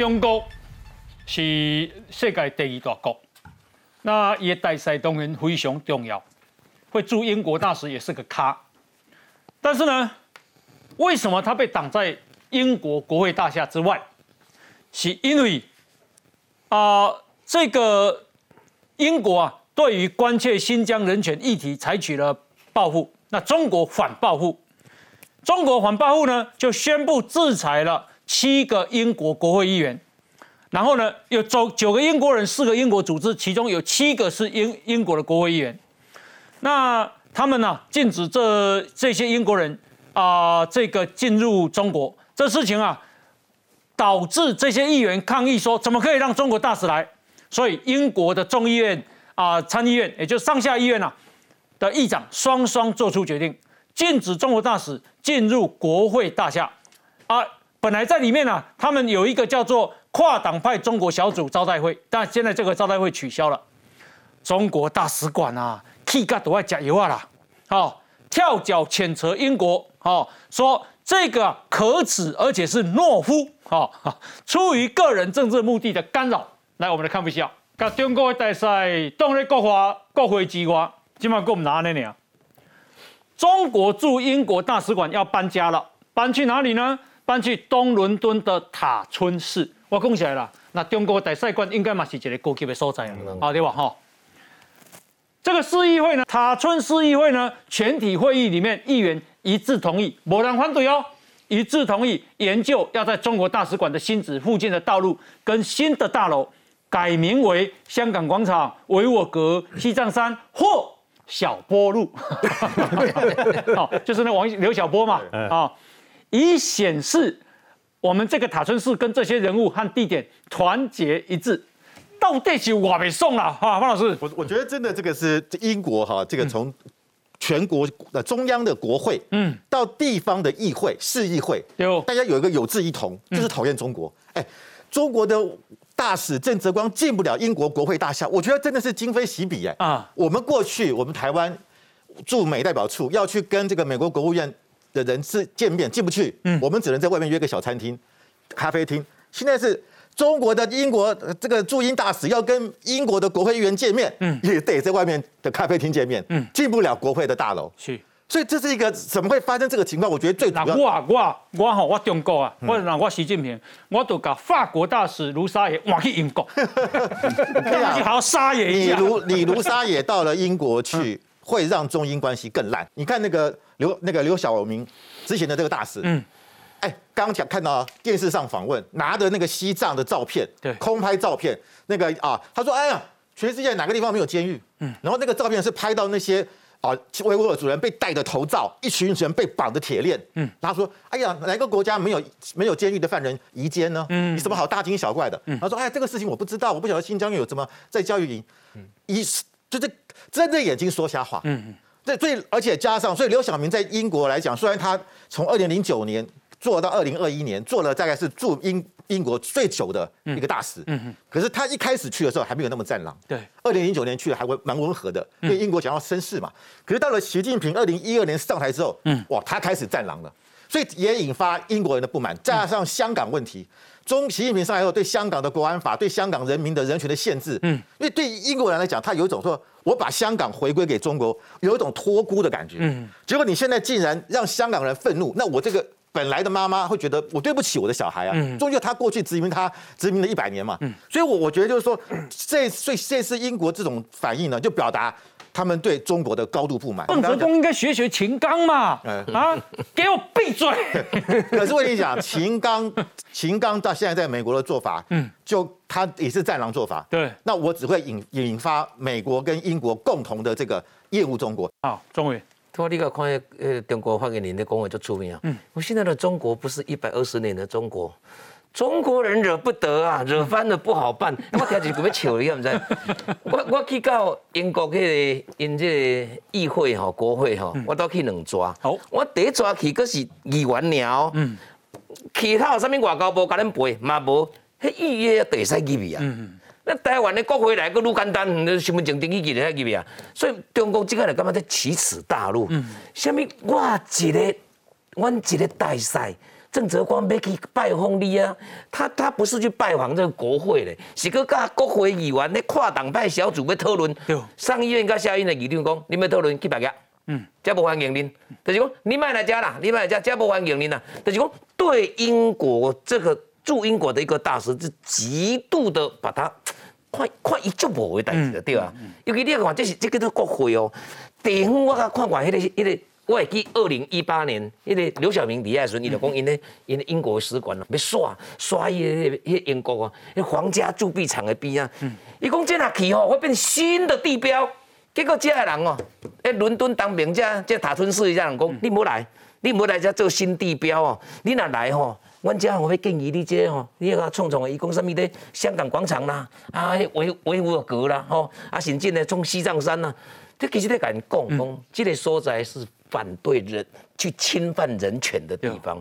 中国是世界第二大国，那也大赛当然非常重要，会驻英国大使也是个咖。但是呢，为什么他被挡在英国国会大厦之外？是因为啊，这个英国啊，对于关切新疆人权议题采取了报复，那中国反报复。中国反报复呢，就宣布制裁了七个英国国会议员，然后呢，有九九个英国人，四个英国组织，其中有七个是英英国的国会议员。那他们呢，禁止这这些英国人啊，这个进入中国。这事情啊，导致这些议员抗议说，怎么可以让中国大使来？所以英国的众议院啊、参议院，也就是上下议院啊的议长双双做出决定。禁止中国大使进入国会大厦，啊，本来在里面呢，他们有一个叫做跨党派中国小组招待会，但现在这个招待会取消了。中国大使馆啊，气嘎都要加油啊啦，好，跳脚谴责英国，好，说这个可耻而且是懦夫，好，出于个人政治目的的干扰。来，我们来看一下，甲中国的大使当咧国华国会之外，今晚给我们拿呢呢？中国驻英国大使馆要搬家了，搬去哪里呢？搬去东伦敦的塔村市。我讲起来了，那中国大使馆应该嘛是一个高级的所在啊，好对吧？哈，这个市议会呢，塔村市议会呢，全体会议里面议员一致同意，没人反对哦，一致同意研究要在中国大使馆的新址附近的道路跟新的大楼改名为香港广场、维我阁、西藏山或。小波路，好，就是那王刘小波嘛，啊，以显示我们这个塔村市跟这些人物和地点团结一致。到底是我没送了哈，方老师，我我觉得真的这个是英国哈，这个从全国的中央的国会，嗯，到地方的议会、市议会，有大家有一个有志一同，就是讨厌中国。哎，中国的。大使郑泽光进不了英国国会大厦，我觉得真的是今非昔比哎啊！我们过去我们台湾驻美代表处要去跟这个美国国务院的人是见面，进不去，嗯，我们只能在外面约个小餐厅、咖啡厅。现在是中国的英国这个驻英大使要跟英国的国会议员见面，嗯，也得在外面的咖啡厅见面，嗯，进不了国会的大楼，是。所以这是一个怎么会发生这个情况？我觉得最主要。我我我吼，我中国啊，或者让我习近平，我都搞法国大使卢沙野往去英国，你好沙野一下。李卢李卢沙野到了英国去，会让中英关系更烂。你看那个刘那个刘晓明之前的这个大使，嗯，哎，刚讲看到电视上访问，拿着那个西藏的照片，对，空拍照片，那个啊，他说，哎呀，全世界哪个地方没有监狱？嗯，然后那个照片是拍到那些。啊，维吾尔族人被戴着头罩，一群人被绑着铁链。嗯，他说：“哎呀，哪个国家没有没有监狱的犯人移监呢？嗯，你什么好大惊小怪的？”他说：“哎，这个事情我不知道，我不晓得新疆有什么在教育营。”嗯，一就是睁着眼睛说瞎话。嗯嗯，这最而且加上，所以刘晓明在英国来讲，虽然他从二零零九年做到二零二一年，做了大概是驻英。英国最久的一个大使，嗯嗯可是他一开始去的时候还没有那么战狼，对，二零零九年去的还会蛮温和的，因为英国想要绅士嘛。可是到了习近平二零一二年上台之后，嗯，哇，他开始战狼了，所以也引发英国人的不满。加上香港问题，中习近平上来后对香港的国安法、对香港人民的人权的限制，嗯，因为对英国人来讲，他有一种说我把香港回归给中国，有一种托孤的感觉，嗯，结果你现在竟然让香港人愤怒，那我这个。本来的妈妈会觉得我对不起我的小孩啊，终究他过去殖民他殖民了一百年嘛，所以，我我觉得就是说，这所以这次英国这种反应呢，就表达他们对中国的高度不满。邓泽公应该学学秦刚嘛，啊，给我闭嘴！可是我跟你讲，秦刚秦刚到现在在美国的做法，嗯，就他也是战狼做法，对，那我只会引引发美国跟英国共同的这个厌恶中国。好，钟伟。我你个看呃，中国发给你的公文就出名啊。嗯，我现在的中国不是一百二十年的中国，中国人惹不得啊，惹翻了不好办。我听一句要笑你，知唔知？我我去到英国去个因这个议会吼，国会吼，我都去两抓。好，我第一抓去，佫是议员鸟。嗯，其他有啥物外交部甲恁陪嘛无？迄预约第三机密啊。嗯。那台湾的国会来个愈简单，身份证登记记咧入面啊，所以中国即个来感觉在奇耻大辱。嗯，什么我一个，阮一个大赛郑泽光要去拜访你啊，他他不是去拜访这个国会嘞，是去甲国会议员咧跨党派小组要讨论。上议院甲下议院的议长讲，你要讨论几百个，嗯，这不欢迎您，就是讲你卖来家啦，你卖来家，这不欢迎您啦，就是讲对英国这个驻英国的一个大使是极度的把他看看一足无为代志的对啊，尤其你看这是这个都国会哦，地方我甲看过迄个迄个。我会记二零一八年，迄个刘晓明离开时，伊就讲因咧因咧英国使馆咯，要刷刷伊个迄英国啊，迄皇家铸币厂的边啊。伊讲这若去吼，会变新的地标。结果这个人哦，诶，伦敦当兵这这塔村市一家人讲，你莫来，你莫来这做新地标哦。你若来吼，阮这我会建议你这吼，你个创创的，伊讲什么咧？香港广场啦，啊，维维吾尔阁啦，吼，啊，甚至呢，从西藏山呐，这其实咧甲因讲讲，这个所在是。反对人去侵犯人权的地方，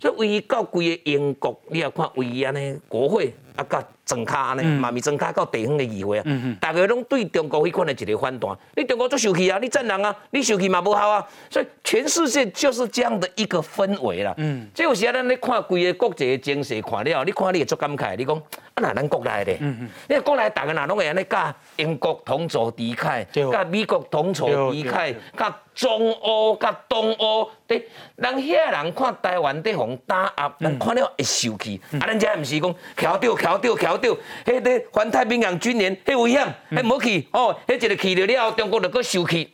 所以唯一到规个英国，你要看唯一安尼国会啊，甲政卡安尼，嘛咪政卡到地方的议会啊，大家拢对中国迄款的一个反弹，你中国做受气啊，你赞人啊，你受气嘛无效啊，所以全世界就是这样的一个氛围啦。嗯，这有时咱咧看规个国际的情势看了，你看你会足感慨，你讲。啊，那咱国内的，你国内大家哪拢会安尼甲英国同仇敌忾，甲美国同仇敌忾，甲中欧、甲东欧，对，人遐人看台湾在互打压，人看了会受气。啊，咱遮毋是讲桥掉桥掉桥掉，迄个环太平洋军演，迄危险，迄无去，哦，迄一个去了了，中国就搁受气。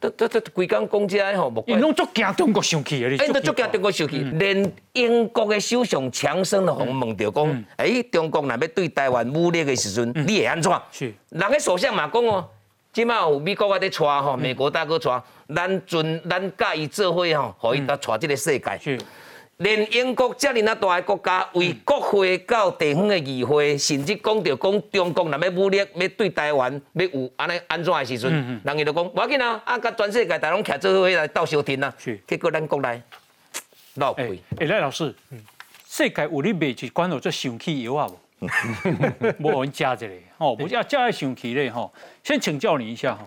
这这这规工讲这吼，因拢足惊中国生气啊！因都足惊中国生气，连英国的首相强生都问问着讲，哎，中国若要对台湾武力的时阵，你会安怎？是，人个首相嘛讲哦，即马有美国啊在带吼，美国大哥带，咱准咱甲伊做伙吼，互伊搭带这个世界。是。连英国这样啊大个国家，为国会到地方的议会，甚至讲着讲中国若要武力要对台湾要有安尼安怎的时阵，人伊就讲无要紧啊，啊，甲全世界大拢徛做伙来斗相挺啊。结果咱国内闹鬼。哎，赖老师，世界有你卖一罐有做生气药啊无？无人加一个哦，不要加生气咧吼。先请教你一下哈，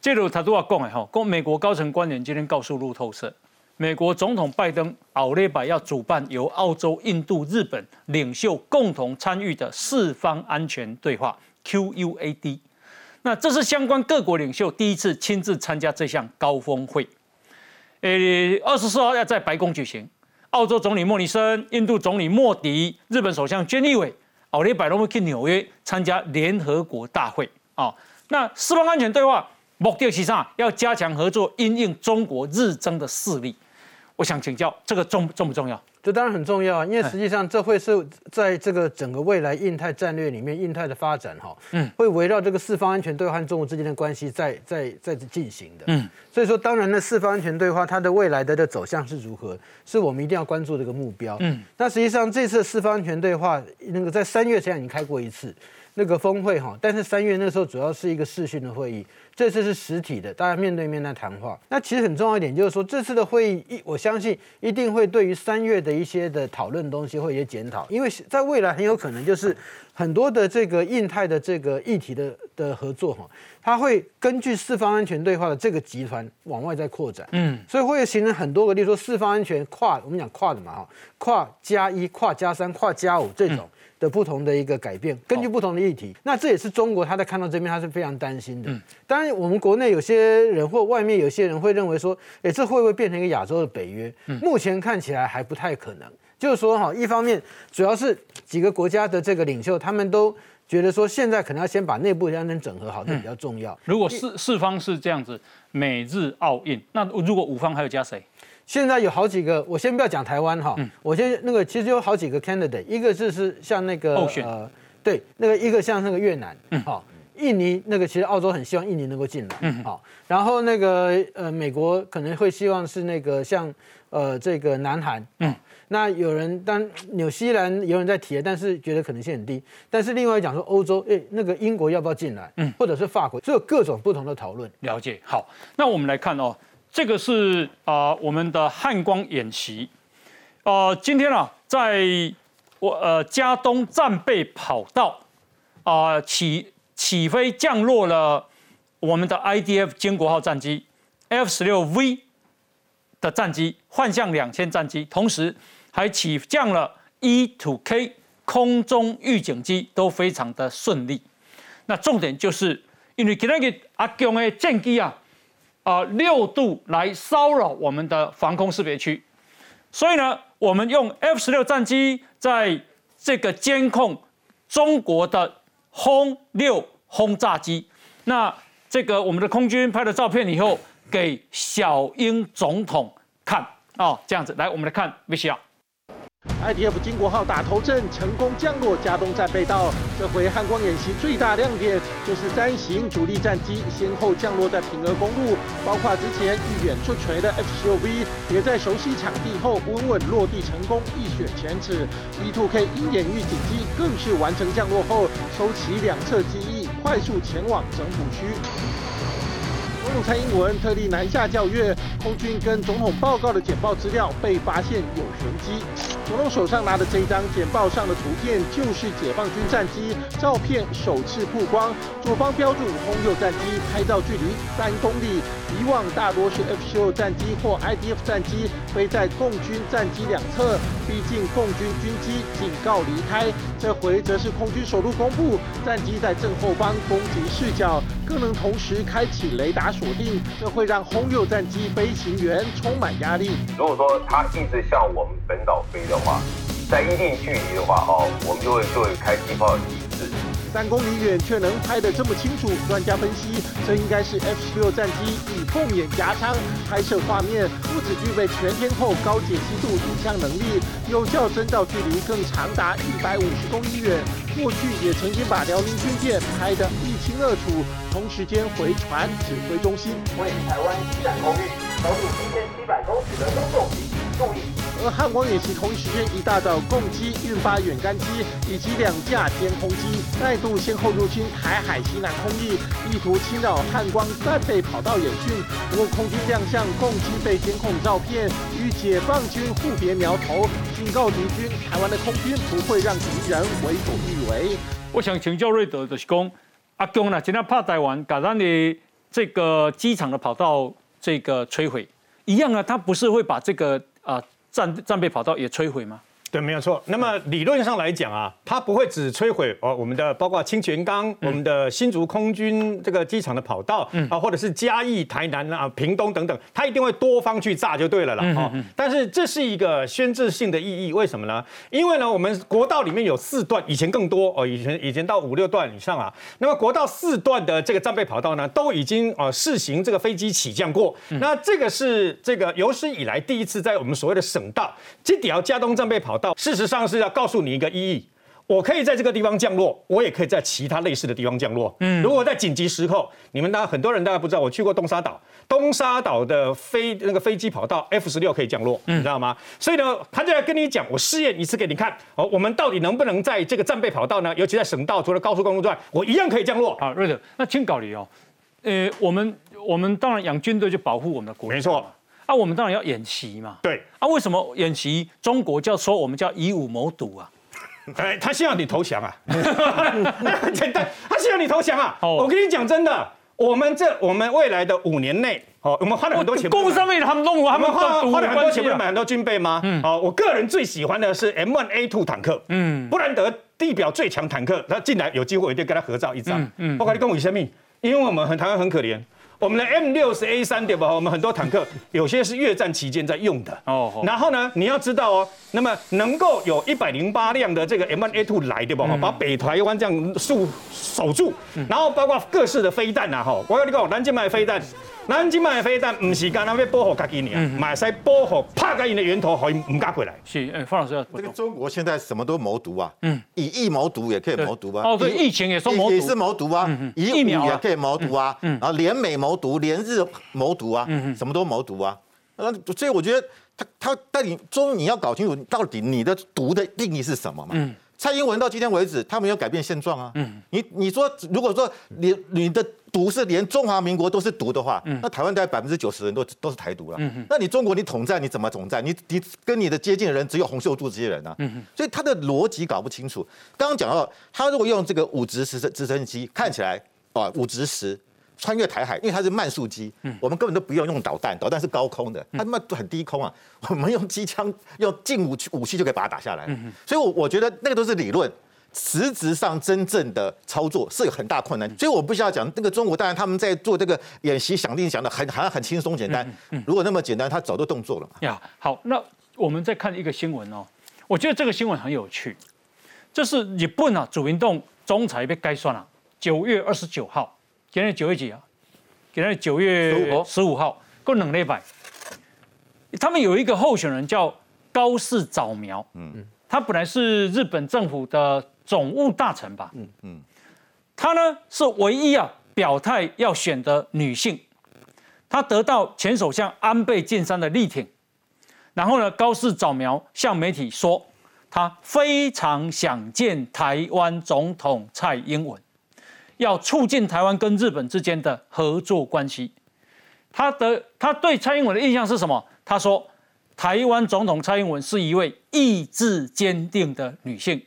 这个他都要讲的哈，讲美国高层官员今天告诉路透社。美国总统拜登奥利百要主办由澳洲、印度、日本领袖共同参与的四方安全对话 （QUAD）。那这是相关各国领袖第一次亲自参加这项高峰会。呃，二十四号要在白宫举行。澳洲总理莫里森、印度总理莫迪、日本首相菅义伟、奥利百都会去纽约参加联合国大会。啊，那四方安全对话目的是啥？要加强合作，因应中国日增的势力。我想请教，这个重重不重要？这当然很重要啊，因为实际上这会是在这个整个未来印太战略里面，印太的发展哈，嗯，会围绕这个四方安全对话和中国之间的关系在在在进行的，嗯，所以说当然呢，四方安全对话它的未来的的走向是如何，是我们一定要关注的一个目标，嗯，那实际上这次四方安全对话那个在三月前已经开过一次那个峰会哈，但是三月那时候主要是一个视讯的会议。这次是实体的，大家面对面在谈话。那其实很重要一点就是说，这次的会议一，我相信一定会对于三月的一些的讨论东西会有些检讨，因为在未来很有可能就是很多的这个印太的这个议题的的合作哈，它会根据四方安全对话的这个集团往外在扩展，嗯，所以会形成很多个，例如说四方安全跨，我们讲跨的嘛哈，跨加一、跨加三、跨加五这种。的不同的一个改变，根据不同的议题，那这也是中国他在看到这边，他是非常担心的。当然，我们国内有些人或外面有些人会认为说，哎，这会不会变成一个亚洲的北约？目前看起来还不太可能。就是说，哈，一方面主要是几个国家的这个领袖，他们都觉得说，现在可能要先把内部要能整合好，这比较重要。如果四四方是这样子，美日澳印，那如果五方还有加谁？现在有好几个，我先不要讲台湾哈，我先那个其实有好几个 candidate，一个就是像那个呃，对，那个一个像那个越南，好，印尼那个其实澳洲很希望印尼能够进来，好，然后那个呃美国可能会希望是那个像呃这个南韩，嗯，那有人当纽西兰有人在提，但是觉得可能性很低，但是另外讲说欧洲，哎，那个英国要不要进来，嗯，或者是法国，所以有各种不同的讨论。了解，好，那我们来看哦。这个是啊，我们的汉光演习，呃，今天啊，在我呃加东战备跑道啊起起飞降落了我们的 IDF 歼国号战机 F 十六 V 的战机，幻象两千战机，同时还起降了 E-2K 空中预警机，都非常的顺利。那重点就是因为今天个阿强的战机啊，啊六度来骚扰我们的防空识别区，所以呢，我们用 F 十六战机在这个监控中国的轰六轰炸机。那这个我们的空军拍了照片以后，给小英总统看哦，这样子来，我们来看 V C R。IDF 金国号打头阵，成功降落加东战备道。这回汉光演习最大亮点就是三型主力战机先后降落在平峨公路，包括之前预远出锤的 F-16V，也在熟悉场地后稳稳落地成功，一雪前耻。E-2K 鹰眼预警机更是完成降落后，收起两侧机翼，快速前往整补区。总统蔡英文特地南下教阅空军跟总统报告的简报资料，被发现有玄机。总统手上拿的这张简报上的图片，就是解放军战机照片首次曝光。左方标注轰六战机，拍照距离三公里。以往大多是 F-16 战机或 IDF 战机飞在共军战机两侧，逼近共军军机警告离开。这回则是空军首度公布战机在正后方攻击视角，更能同时开启雷达。锁定，这会让轰六战机飞行员充满压力。如果说它一直向我们本岛飞的话，在一定距离的话，哦，我们就会就会开机炮。三公里远却能拍得这么清楚，专家分析，这应该是 F 十六战机以凤眼夹舱拍摄画面，不止具备全天候高解析度影像能力，有效侦照距离更长达一百五十公里远。过去也曾经把辽宁军舰拍得一清二楚。同时间回传指挥中心，为台湾展空域，高度一千七百公尺的中共敌机注意。而汉光演习同一时间一大早，共机运发远干机以及两架歼空机再度先后入侵台海西南空域，意图侵扰汉光战备跑道演训。不过空军亮相共机被监控照片，与解放军互别苗头，警告敌军：台湾的空军不会让敌人为所欲为。我想请教瑞德的是讲，阿公呢，今天怕台湾把咱的这个机场的跑道这个摧毁，一样啊，他不是会把这个啊。战战备跑道也摧毁吗？对，没有错。那么理论上来讲啊，它不会只摧毁哦我们的包括清泉岗、我们的新竹空军这个机场的跑道啊，或者是嘉义、台南啊、屏东等等，它一定会多方去炸就对了啦。哦，但是这是一个宣制性的意义，为什么呢？因为呢，我们国道里面有四段，以前更多哦，以前以前到五六段以上啊。那么国道四段的这个战备跑道呢，都已经呃试行这个飞机起降过。那这个是这个有史以来第一次在我们所谓的省道，这条加东战备跑道。事实上是要告诉你一个意义，我可以在这个地方降落，我也可以在其他类似的地方降落。嗯，如果在紧急时候，你们大家很多人大家不知道，我去过东沙岛，东沙岛的飞那个飞机跑道 F 十六可以降落，你知道吗？所以呢，他就来跟你讲，我试验一次给你看，哦，我们到底能不能在这个战备跑道呢？尤其在省道，除了高速公路之外，我一样可以降落。啊，瑞德，那请搞你哦，呃，我们我们当然养军队就保护我们的国，没错。啊，我们当然要演习嘛。对。啊，为什么演习？中国叫说我们叫以武谋独啊。哎，他希望你投降啊。很简单，他希望你投降啊。我跟你讲真的，我们这我们未来的五年内，哦，我们花了很多钱。工上面他们弄，他们花花了很多钱，不是买很多军备吗？嗯。哦，我个人最喜欢的是 M1A2 坦克。嗯。布兰德地表最强坦克，他进来有机会我一定跟他合照一张。嗯。我跟你讲我生命，因为我们很台湾很可怜。我们的 M 六是 A 三对吧？我们很多坦克有些是越战期间在用的哦。然后呢，你要知道哦，那么能够有一百零八辆的这个 M one A two 来对吧？把北台湾这样守守住，然后包括各式的飞弹呐哈。我跟你讲，南京卖飞弹。南京买飞弹，不是干那要保护自己呢，买使保护拍个人的源头，可以唔敢过来。是，哎，方老师，这个中国现在什么都谋毒啊，嗯，以疫谋毒也可以谋毒啊。哦，对，疫情也说谋独，也是谋独啊，以疫苗也可以谋毒啊，然后联美谋毒，联日谋毒啊，什么都谋毒啊。那所以我觉得他他，但你中你要搞清楚到底你的毒的定义是什么嘛？嗯。蔡英文到今天为止，他没有改变现状啊。嗯，你你说，如果说你你的毒是连中华民国都是毒的话，那台湾大概百分之九十人都都是台独了。嗯那你中国你统战你怎么统战？你你跟你的接近的人只有洪秀柱这些人啊。嗯所以他的逻辑搞不清楚。刚刚讲到，他如果用这个五直直升直升机，看起来啊五直十，穿越台海，因为它是慢速机，我们根本都不用用导弹，导弹是高空的，它慢很低空啊，我们用机枪、用近武器武器就可以把它打下来。所以，我我觉得那个都是理论。实质上真正的操作是有很大困难，所以我不需要讲那个中国，当然他们在做这个演习，想定想的很好像很轻松简单。如果那么简单，他早就动作了嘛。呀，好，那我们再看一个新闻哦，我觉得这个新闻很有趣，这是日本啊主运动总裁被改算了，九月二十九号，今天九月几啊？今天九月十五号，够冷了一百。他们有一个候选人叫高市早苗，嗯。嗯，他本来是日本政府的。总务大臣吧，嗯嗯，她呢是唯一啊表态要选的女性，她得到前首相安倍晋三的力挺，然后呢高市早苗向媒体说，她非常想见台湾总统蔡英文，要促进台湾跟日本之间的合作关系。他的他对蔡英文的印象是什么？他说，台湾总统蔡英文是一位意志坚定的女性。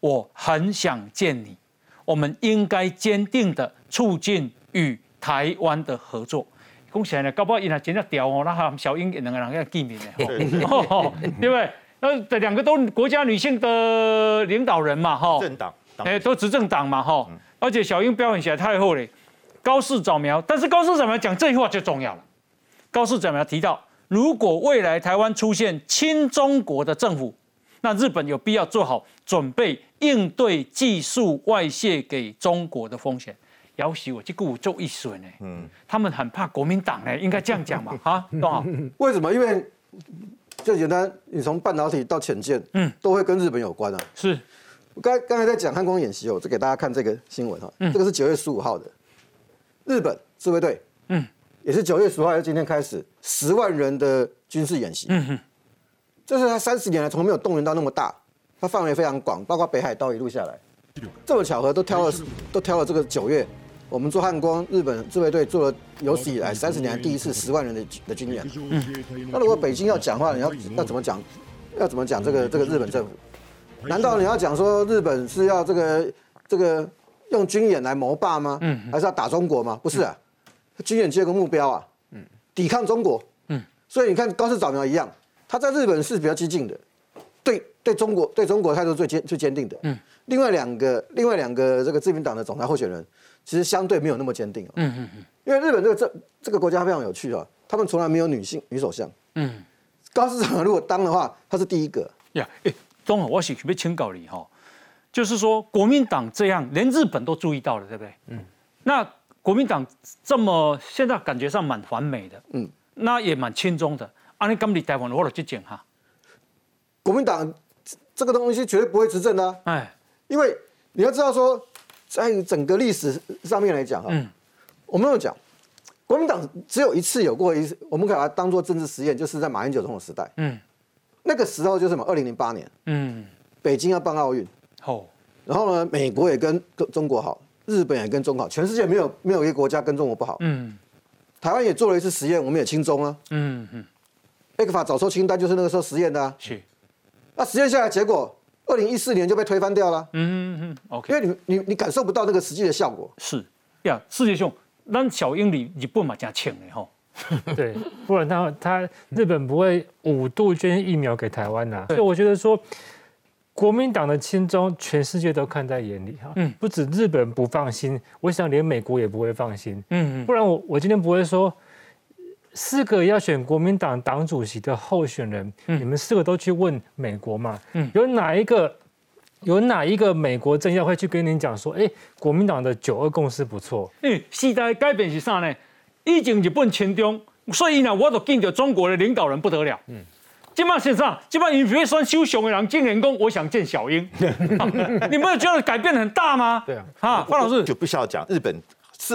我很想见你，我们应该坚定的促进与台湾的合作。恭喜呢，搞不好因为真的屌哦，那哈小英两个人要见面的，对不对？那这两个都国家女性的领导人嘛，哈，政党，哎，都执政党嘛，哈。而且小英表演起来太后嘞，高市早苗。但是高市早苗讲这句话就重要了。高市早苗提到，如果未来台湾出现亲中国的政府，那日本有必要做好准备。应对技术外泄给中国的风险，要许我这个做一损呢。嗯，他们很怕国民党呢，应该这样讲吧，哈，懂吗？为什么？因为就简单，你从半导体到潜舰，嗯，都会跟日本有关啊。是，我刚刚才在讲汉光演习哦，就给大家看这个新闻哈，这个是九月十五号的，日本自卫队，嗯，也是九月十五号，就今天开始十万人的军事演习，嗯哼，这是他三十年来从没有动员到那么大。它范围非常广，包括北海道一路下来，这么巧合都挑了，都挑了这个九月，我们做汉光日本自卫队做了有史以来三十年来第一次十万人的的军演。嗯，那如果北京要讲话，你要要怎么讲？要怎么讲这个这个日本政府？难道你要讲说日本是要这个这个用军演来谋霸吗？嗯，还是要打中国吗？不是啊，军演只有个目标啊，嗯，抵抗中国。嗯，所以你看高市早苗一样，他在日本是比较激进的。对对中国对中国态度最坚最坚定的，嗯，另外两个另外两个这个自民党的总裁候选人，其实相对没有那么坚定嗯嗯嗯，因为日本这个这这个国家非常有趣啊，他们从来没有女性女首相，嗯，高市长如果当的话，他是第一个呀，哎，中我是别请教你哈，就是说国民党这样连日本都注意到了，对不对？嗯，那国民党这么现在感觉上蛮完美的，嗯，那也蛮轻松的，啊，你刚你台湾我来去讲哈。国民党这个东西绝对不会执政的，哎，因为你要知道说，在整个历史上面来讲啊，我们有讲，国民党只有一次有过一次，我们可以把它当做政治实验，就是在马英九总统时代，嗯，那个时候就是什么，二零零八年，嗯，北京要办奥运，哦，然后呢，美国也跟中国好，日本也跟中国好，全世界没有没有一个国家跟中国不好，嗯，台湾也做了一次实验，我们也轻中啊，嗯嗯，艾克法早收清单就是那个时候实验的啊，是。那实验下来结果，二零一四年就被推翻掉了。嗯嗯嗯，OK。因为你你你感受不到那个实际的效果。是呀，世界上，那小英里日本嘛加强的哈。对，不然他他日本不会五度捐疫苗给台湾呐。所以我觉得说，国民党的亲中，全世界都看在眼里哈。嗯。不止日本不放心，我想连美国也不会放心。嗯嗯。不然我我今天不会说。四个要选国民党党主席的候选人，嗯你们四个都去问美国嘛？嗯有哪一个有哪一个美国政要会去跟您讲说，哎，国民党的九二共识不错？嗯，时代改变是啥呢？以前日本侵中，所以呢，我都见到中国的领导人不得了。嗯，这帮先生，今麦你别算修雄的人，竟然讲，我想见小英。你没有觉得改变很大吗？对啊，啊，方老师就不需要讲日本。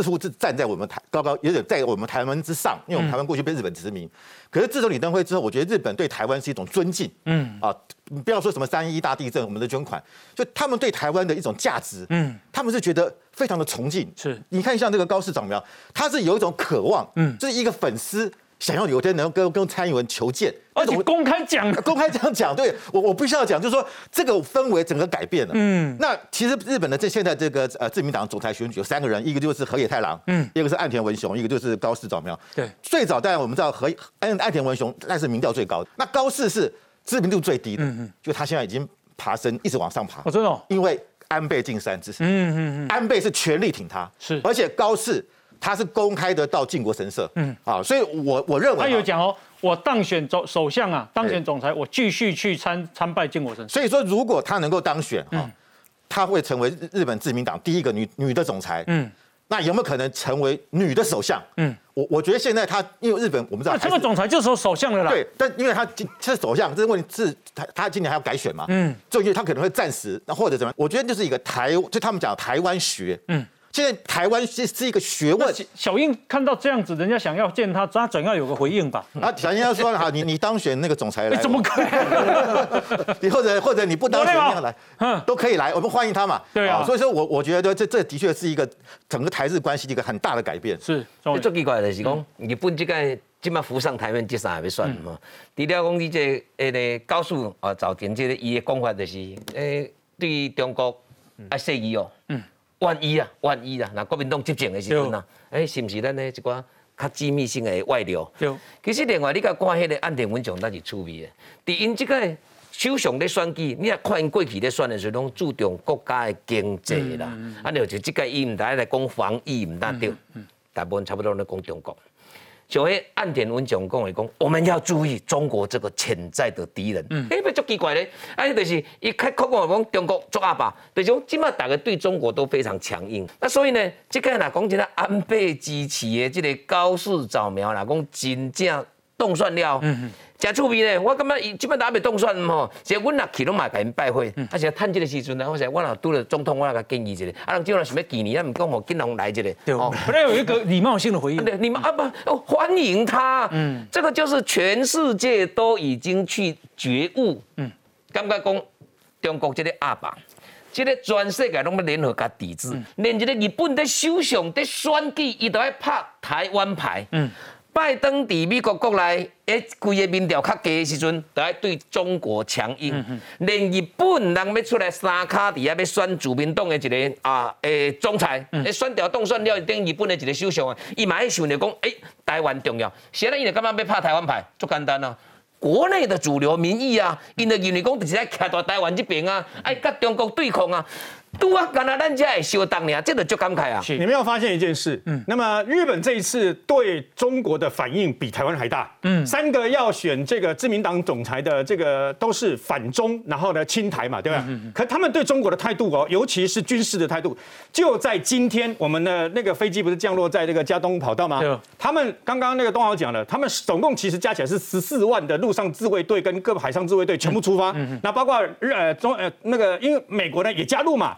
似乎是站在我们台高高，有点在我们台湾之上，因为我们台湾过去被日本殖民。可是自从李登辉之后，我觉得日本对台湾是一种尊敬。嗯啊，不要说什么三一大地震，我们的捐款，就他们对台湾的一种价值，嗯，他们是觉得非常的崇敬。是，你看像这个高市长苗，他是有一种渴望，嗯，就是一个粉丝想要有天能跟跟蔡英文求见，而且公开讲，公开这样讲，对我我必须要讲，就是说这个氛围整个改变了。嗯，那其实日本的这现在这个呃自民党总裁选举有三个人，一个就是河野太郎，嗯，一个是岸田文雄，一个就是高市早苗。对，最早当然我们知道河岸岸田文雄那是民调最高的，那高市是知名度最低的，嗯嗯，就他现在已经爬升，一直往上爬。我知道，因为安倍晋三支持，嗯嗯嗯，安倍是全力挺他，是，而且高市。他是公开的到靖国神社，嗯。啊，所以我我认为他有讲哦，我当选总首相啊，当选总裁，我继续去参参拜靖国神社。所以说，如果他能够当选啊，他会成为日本自民党第一个女女的总裁，嗯，那有没有可能成为女的首相？嗯，我我觉得现在他因为日本我们知道，这个总裁就是首相了啦。对，但因为他今是首相，这个问题是他他今年还要改选嘛，嗯，就因为他可能会暂时那或者怎么，我觉得就是一个台，就他们讲台湾学，嗯。现在台湾是是一个学问。小英看到这样子，人家想要见他，他总要有个回应吧？啊，小英要说好，你你当选那个总裁来，怎么可以？你或者或者你不当选要来，嗯，都可以来，我们欢迎他嘛。对啊，所以说我我觉得这这的确是一个整个台日关系的一个很大的改变。是，最奇怪的是讲，日本这个今麦浮上台面，这啥也要算嘛？除了讲你这诶个高速啊，早前这个伊的讲法就是，诶，对中国啊，设疑哦。嗯。万一啊，万一啊，那国民党执政的时阵啊，哎，是不是咱呢一寡较机密性的外流？其实另外你甲看迄个安田文雄，那是趣味的。伫因即个首相咧选举，你若看因过去咧选的时候拢注重国家的经济啦。啊，就是即个伊毋单来讲防疫，毋单对，大部分差不多咧讲中国。就迄岸田文雄讲的讲，我们要注意中国这个潜在的敌人。嗯哎，不足奇怪咧，哎，就是一开口讲讲中国抓阿爸，就是讲今麦大家对中国都非常强硬。那所以呢，这个啦讲起来安倍支持的这个高市早苗啦，讲真正动算了。真趣味咧，我感觉伊即摆打未动算吼，即阮若去拢嘛甲因拜会，啊是趁即个时阵啊，我想我若拄着总统，我来甲建议一下，啊人即个想要纪念，啊毋讲吼，金龙来一个，对，不然有一个礼貌性的回应，对，礼貌啊不，欢迎他，嗯，这个就是全世界都已经去觉悟，嗯，感觉讲中国这个阿爸，这个全世界拢要联合甲抵制，连一个日本的首相在选举，伊都要拍台湾牌，嗯。拜登伫美国国内，诶，规个民调较低的时阵，都爱对中国强硬。连日本人要出来三卡伫遐要选自民党的一个啊，诶，总裁，诶，选调动选了，等日本的一个首相啊，伊嘛爱想着讲，诶，台湾重要。现在伊就感觉要拍台湾牌，足简单啊。国内的主流民意啊，因为认为讲就是在徛在台湾这边啊，爱甲中国对抗啊。都啊，干那咱家也修当年，这个就感慨啊。你们要发现一件事，嗯，那么日本这一次对中国的反应比台湾还大，嗯，三个要选这个自民党总裁的这个都是反中，然后呢亲台嘛，对吧？嗯嗯。可他们对中国的态度哦，尤其是军事的态度，就在今天我们的那个飞机不是降落在这个加东跑道吗？对。他们刚刚那个东豪讲了，他们总共其实加起来是十四万的陆上自卫队跟各海上自卫队全部出发，嗯嗯。那包括日呃中呃那个因为美国呢也加入嘛。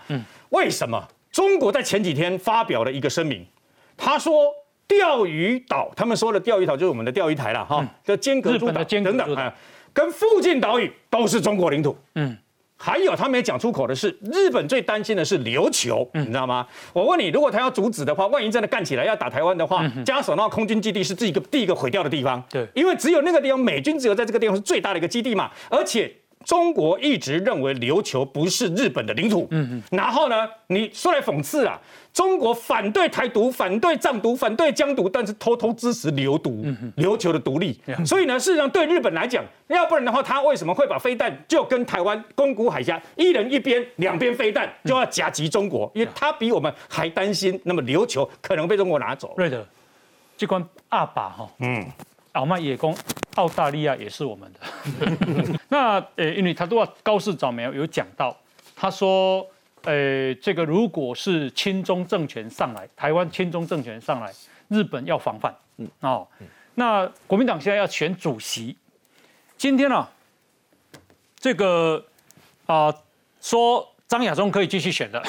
嗯，为什么中国在前几天发表了一个声明？他说钓鱼岛，他们说的钓鱼岛就是我们的钓鱼台了哈，的尖阁诸岛等等啊，跟附近岛屿都是中国领土。嗯，还有他没讲出口的是，日本最担心的是琉球，你知道吗？我问你，如果他要阻止的话，万一真的干起来要打台湾的话，加索那空军基地是第一个第一个毁掉的地方。对，因为只有那个地方，美军只有在这个地方是最大的一个基地嘛，而且。中国一直认为琉球不是日本的领土，嗯嗯，然后呢，你说来讽刺啊，中国反对台独、反对藏独、反对疆独，但是偷偷支持琉独、琉球的独立，所以呢，事实上对日本来讲，要不然的话，他为什么会把飞弹就跟台湾宫古海峡一人一边，两边飞弹就要夹击中国？因为他比我们还担心，那么琉球可能被中国拿走。对的，这关阿爸哈，嗯。老麦也攻澳大利亚也是我们的。那呃，因为他都要高市早苗有讲到，他说，呃，这个如果是亲中政权上来，台湾亲中政权上来，日本要防范。嗯，哦，那国民党现在要选主席，今天呢，这个啊说张亚中可以继续选的，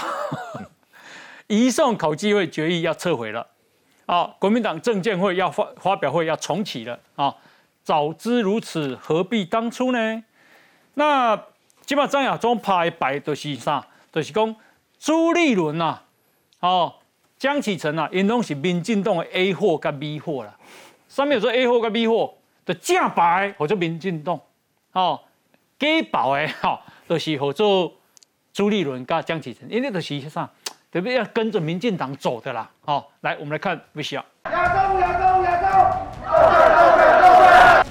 移送考纪会决议要撤回了。啊，国民党政见会要发发表会要重启了啊！早知如此，何必当初呢？那基本张亚中拍白的是啥？就是讲朱立伦呐，哦，江启臣呐，因拢是民进党的 A 货跟 B 货啦。上面有说 A 货跟 B 货的正白或者民进党，哦，假保的哈，都是合作朱立伦跟江启臣，因为都是啥，特别要跟着民进党走的啦。好，来我们来看 V C R。亚洲，亚洲，亚洲。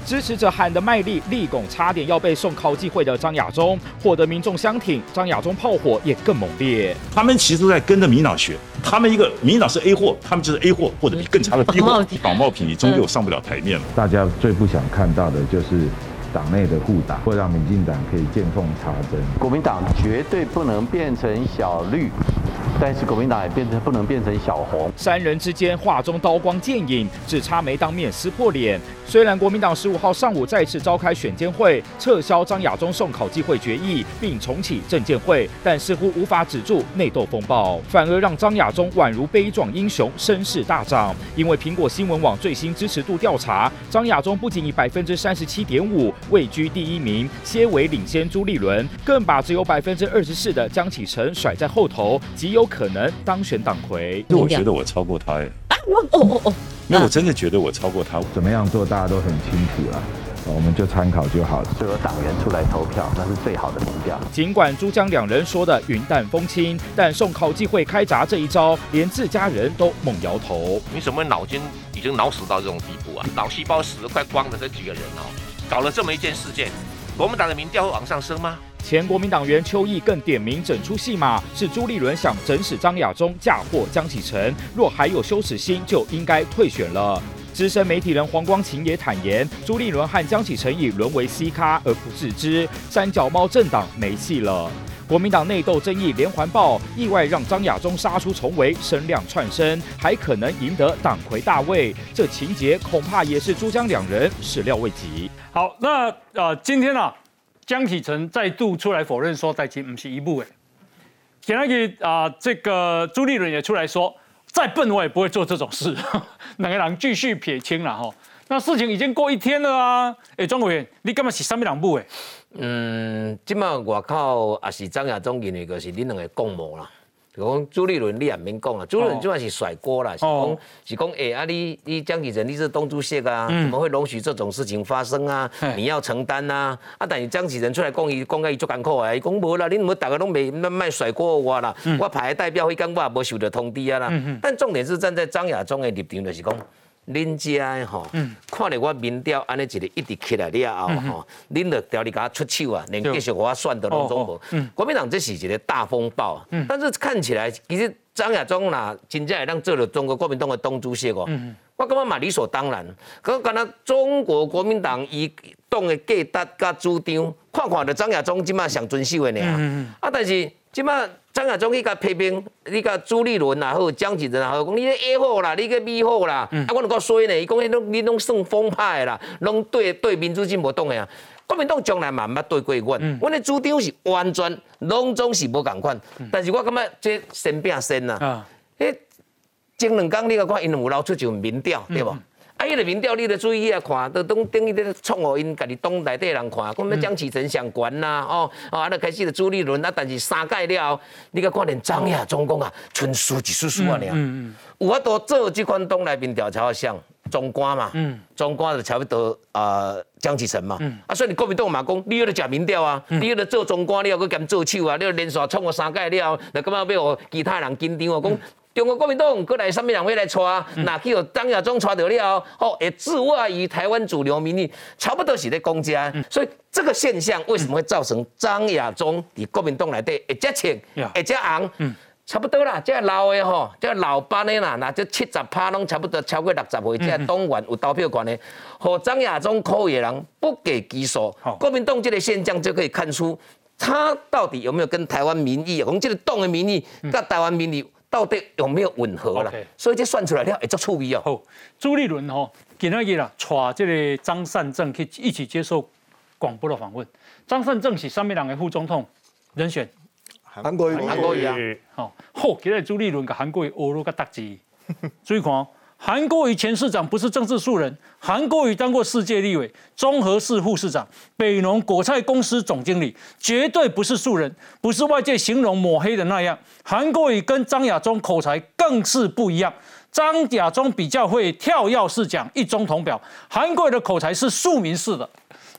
支持者喊的卖力，立拱差点要被送考纪会的张亚中，获得民众相挺，张亚中炮火也更猛烈。他们其实都在跟着民党学，他们一个民党是 A 货，他们就是 A 货或者更差的 B 货，仿冒品你终究上不了台面了。大家最不想看到的就是。党内的互打，会让民进党可以见缝插针。国民党绝对不能变成小绿，但是国民党也变成不能变成小红。三人之间画中刀光剑影，只差没当面撕破脸。虽然国民党十五号上午再次召开选监会，撤销张亚中送考机会决议，并重启政监会，但似乎无法止住内斗风暴，反而让张亚中宛如悲壮英雄，声势大涨。因为苹果新闻网最新支持度调查，张亚中不仅以百分之三十七点五。位居第一名，些微领先朱立伦，更把只有百分之二十四的江启臣甩在后头，极有可能当选党魁。我觉得我超过他哎！啊，我哦哦哦，没有，我真的觉得我超过他。怎么样做，大家都很清楚了。我们就参考就好了。所有党员出来投票，那是最好的民调。尽管朱江两人说的云淡风轻，但送考机会开闸这一招，连自家人都猛摇头。你怎么脑筋已经脑死到这种地步啊？脑细胞死的快光的这几个人哦。搞了这么一件事件，国民党的民调会往上升吗？前国民党员邱毅更点名整出戏码，是朱立伦想整死张亚中，嫁祸江启臣。若还有羞耻心，就应该退选了。资深媒体人黄光琴也坦言，朱立伦和江启臣已沦为 C 咖而不自知，三脚猫政党没戏了。国民党内斗争议连环爆，意外让张亚中杀出重围，声量窜升，还可能赢得党魁大位。这情节恐怕也是朱江两人始料未及。好，那呃，今天啊，江启臣再度出来否认说，在其不是一步诶。前那个啊，这个朱立伦也出来说，再笨我也不会做这种事。两个人继续撇清了哈。那事情已经过一天了啊！哎，庄委员，你干嘛是三米两步诶？嗯，即马外口也是张亚中认为个是恁两个共谋啦。就讲朱立伦你也免讲啦，朱立伦主要是甩锅啦，是讲是讲哎啊你你江启臣你是东珠蟹啊，怎么会容许这种事情发生啊？你要承担呐！啊，但是江启臣出来讲伊讲个伊足艰苦啊，伊讲无啦，恁唔大家拢没卖甩锅我啦，我派代表会讲我也无受到通知啊啦。但重点是站在张亚中的立场就是讲。恁家吼，看着我民调安尼一个一直起来了后吼，恁就调你甲我出手啊，连继续我选都拢总无。国民党这是一个大风暴，但是看起来其实张亚中啦，真正会当做了中国国民党的东主席哦。我感觉嘛理所当然，可敢若中国国民党伊党的价值甲主张，看看着张亚中即马上遵守的尔。啊，但是即马。张亚中去甲批评，你甲朱立伦也好，江启臣也好，讲你咧 A 好啦，你个 B 好啦，啊，我就讲衰呢，伊讲迄拢你拢算风派啦，拢对对民主进步党的啊，国民党从来嘛毋捌对过阮，阮的主张是完全拢总是无共款，但是我感觉这先变先呐，迄前两工你甲看因有捞出就民调，对无？啊，迄个民调你得注意啊，看，都等等于咧创互因家己党内底人看，讲要江启臣上悬啦，哦，哦，啊，就开始了朱立伦啊，但是三届了，你甲看连张亚中讲啊，纯输一输输啊，尔，有法度做这款党内面调查像中官嘛，嗯中官就差不多啊，江启臣嘛，啊，所以你国民党嘛讲，你迄个假民调啊，你迄个做中官了，佮兼做手啊，你连续创我三届了，就感觉要互其他人紧张啊，讲。中国国民党过来上面两位来抓？那去有张亚中抓得了？哦，也自外于台湾主流民意，差不多是在公家。所以这个现象为什么会造成张亚中以国民党来对一只青，一只红？差不多啦，这老的吼，这老班的啦，那这七十趴拢差不多超过六十岁，这党员有投票权的，和张亚中可以的人不给基数。国民党这个现象就可以看出，他到底有没有跟台湾民意，我们这个党的民意跟台湾民意。到底有没有吻合了？所以这算出来了，会足趣味哦。好，朱立伦吼，今日啦，带这个张善政去一起接受广播的访问。张善政是上面两个副总统人选，韩国瑜，韩国瑜啊。好，好，今日朱立伦跟韩国瑜俄罗个搭子，注意看。韩国瑜前市长不是政治素人，韩国瑜当过世界立委、综合市副市长、北农果菜公司总经理，绝对不是素人，不是外界形容抹黑的那样。韩国瑜跟张亚中口才更是不一样，张亚中比较会跳跃式讲一中同表，韩国的口才是庶民式的。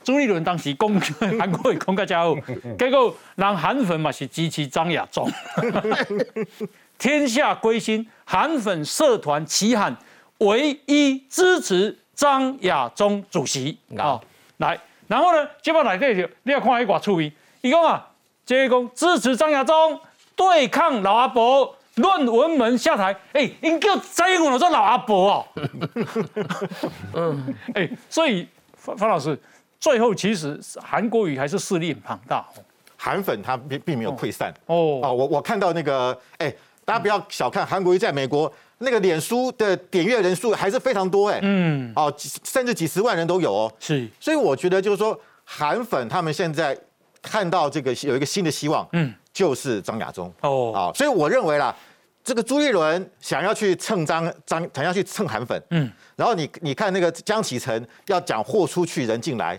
朱立伦当时攻韩国瑜攻个家伙，结果让韩粉嘛是支持张亚中，天下归心，韩粉社团齐喊唯一支持张亚中主席啊！来，然后呢，接下来这就你要看一寡出名，伊讲啊，这个讲支持张亚中对抗老阿伯，论文门下台，哎，应叫蔡英文做老阿伯哦。嗯，哎，所以方方老师，最后其实韩国瑜还是势力很庞大，韩粉他并并没有溃散哦。哦，我我看到那个，哎，大家不要小看韩国瑜在美国。那个脸书的点阅人数还是非常多哎，嗯，哦，甚至几十万人都有哦，是，所以我觉得就是说韩粉他们现在看到这个有一个新的希望，嗯，就是张亚中。哦，啊，所以我认为啦。这个朱立伦想要去蹭张张，想要去蹭韩粉，嗯，然后你你看那个江启臣要讲货出去人进来，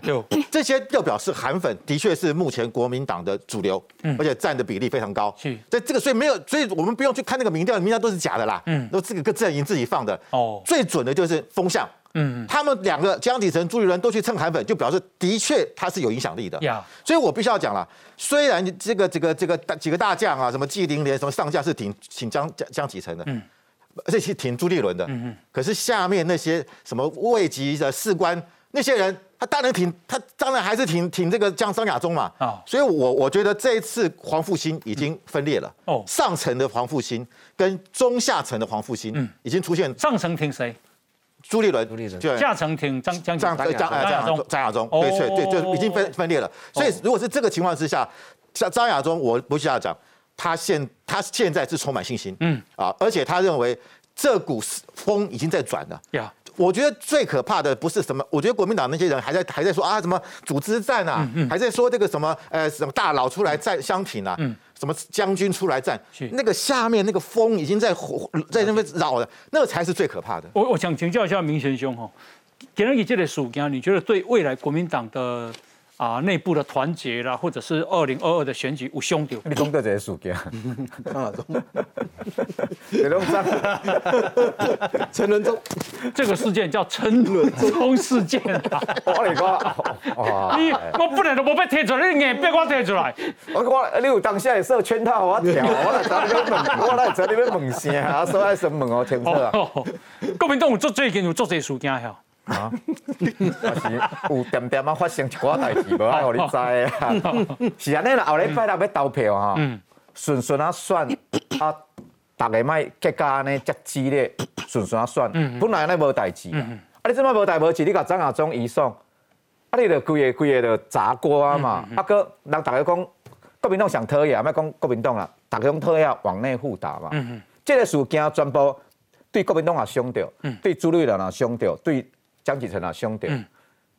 这些要表示韩粉的确是目前国民党的主流，嗯，而且占的比例非常高，是，在这个所以没有，所以我们不用去看那个民调，民调都是假的啦，嗯，都这个各阵营自己放的，哦，最准的就是风向。嗯，他们两个江启臣、朱立伦都去蹭韩粉，就表示的确他是有影响力的。呀，所以我必须要讲了，虽然这个这个这个几个大将啊，什么纪凌连什么上将是挺挺江江江启臣的，嗯，而且是挺朱立伦的，嗯嗯，可是下面那些什么位级的士官那些人，他当然挺他当然还是挺挺这个江张亚中嘛。啊，所以我我觉得这一次黄复兴已经分裂了。哦，上层的黄复兴跟中下层的黄复兴，嗯，已经出现上层挺谁？朱立伦，下层挺张张张张张亚中，张亚中，对对对，就已经分分裂了。所以如果是这个情况之下，像张亚中，我不需要讲，他现他现在是充满信心，嗯。啊，而且他认为这股风已经在转了。呀，我觉得最可怕的不是什么，我觉得国民党那些人还在还在说啊什么组织战啊，还在说这个什么呃什么大佬出来站相挺啊。什么将军出来战？那个下面那个风已经在在那边扰了，那个才是最可怕的。我我想请教一下明贤兄哈，给了你这类暑假，你觉得对未来国民党的？啊，内部的团结啦，或者是二零二二的选举有兄弟，你讲到这个事件，啊，陈伦忠，陈伦忠，这个事件叫陈伦忠事件啊！我 你讲，你我本来都冇被踢出来，你硬逼我踢出来。我我你有当下会设圈套，我跳，我来在你边问，我来在你边问声，啊，所以先问我清楚啊。国民党有做最近有做这事件吓。啊，是 有点点啊发生一寡代志，无爱互你知啊。是安尼啦，后礼拜六要投票哈，顺顺啊选啊，大家卖结果安尼接激烈，顺顺啊选，本来安尼无代志啊。啊，你即摆无代无志，你甲张亚中移送，啊，你着规个规个着砸锅啊嘛。啊哥，人逐个讲国民党想讨厌，莫讲国民党啊，逐个拢讨厌往内互打嘛。嗯嗯，这个事件全部对国民党也伤着，对朱立伦也伤着，对。江启臣啊，兄弟，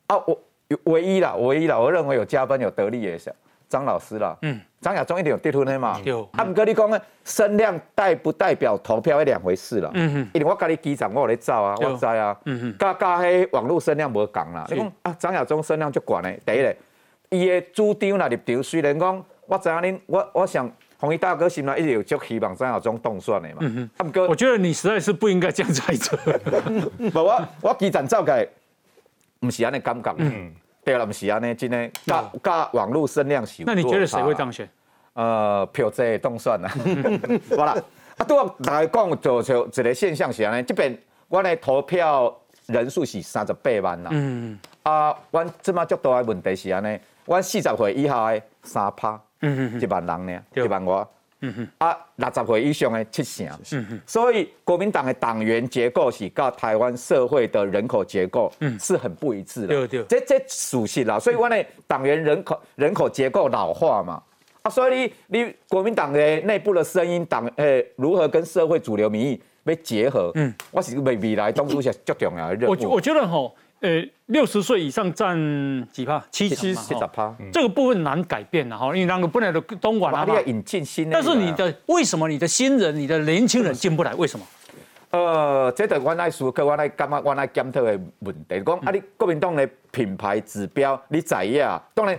啊，我唯一啦，唯一啦，我认为有加分有得利的是张老师啦，嗯，张亚中一定有跌出的嘛，有。啊，唔过你讲呢，声量代不代表投票是两回事啦，嗯哼，因为我跟你机长，我有咧走啊，我知啊，嗯哼，加加迄网络声量无讲啦，你讲啊，张亚中声量足悬的，第一个，伊的主张啦立场，虽然讲我知影恁，我我想红衣大哥心内一直有足希望张亚中当选的嘛，嗯哼，啊，唔过我觉得你实在是不应该这样猜测，无我我机长照个。唔是安尼感觉，嗯。对啦，唔是安尼，真的，加加网络声量是。那你觉得谁会当选？呃，票这当选啦，好啦，啊，对我大家讲就就一个现象是安尼，这边我的投票人数是三十八万啦，嗯，啊，我这么较大的问题是安尼，我四十岁以下的三趴，嗯嗯，一万人呢，一万我。啊，六十岁以上的七成，所以国民党的党员结构是跟台湾社会的人口结构是很不一致的。对对，这这属实啦。所以我的党员人口人口结构老化嘛，啊，所以你你国民党的内部的声音，党诶如何跟社会主流民意被结合？嗯，我是未未来当初是最重要的任务。我我觉得吼。呃，六十岁以上占几趴？七七七十趴。这个部分难改变的哈，因为那个本来的东莞啊，你要引进新但是你的为什么你的新人、你的年轻人进不来？为什么？呃，这个我来思考，我来感觉，我来检讨的问题。讲啊，你国民党的品牌指标，你在呀？当然，